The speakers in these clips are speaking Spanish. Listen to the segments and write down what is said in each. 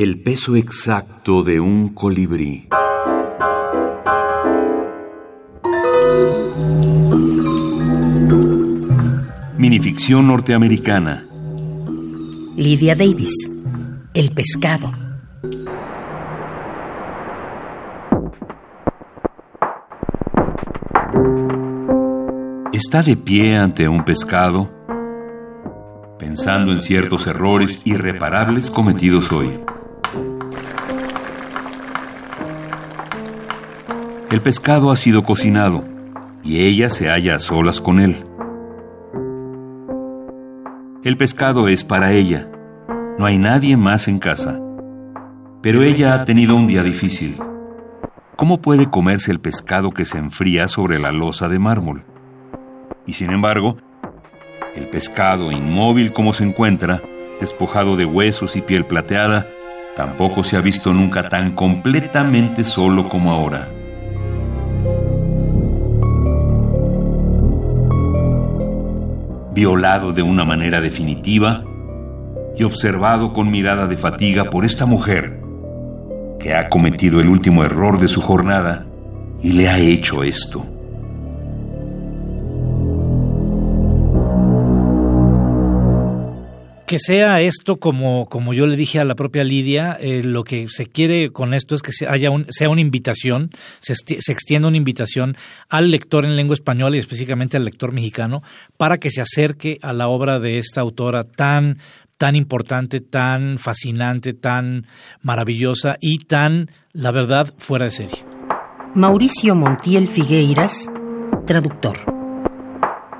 El peso exacto de un colibrí. Minificción norteamericana. Lydia Davis. El pescado. Está de pie ante un pescado, pensando en ciertos errores irreparables cometidos hoy. El pescado ha sido cocinado y ella se halla a solas con él. El pescado es para ella. No hay nadie más en casa. Pero ella ha tenido un día difícil. ¿Cómo puede comerse el pescado que se enfría sobre la losa de mármol? Y sin embargo, el pescado, inmóvil como se encuentra, despojado de huesos y piel plateada, tampoco se ha visto nunca tan completamente solo como ahora. Violado de una manera definitiva y observado con mirada de fatiga por esta mujer que ha cometido el último error de su jornada y le ha hecho esto. Que sea esto como, como yo le dije a la propia Lidia, eh, lo que se quiere con esto es que haya sea una invitación, se, se, extienda una invitación al lector en lengua española y específicamente al lector mexicano para que se acerque a la obra de esta autora tan tan importante, tan fascinante, tan maravillosa y tan, la verdad, fuera de serie. Mauricio Montiel Figueiras, traductor.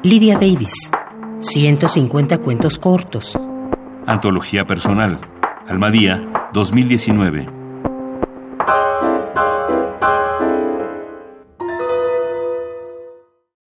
Lidia Davis, 150 cuentos cortos. Antología Personal. Almadía, 2019.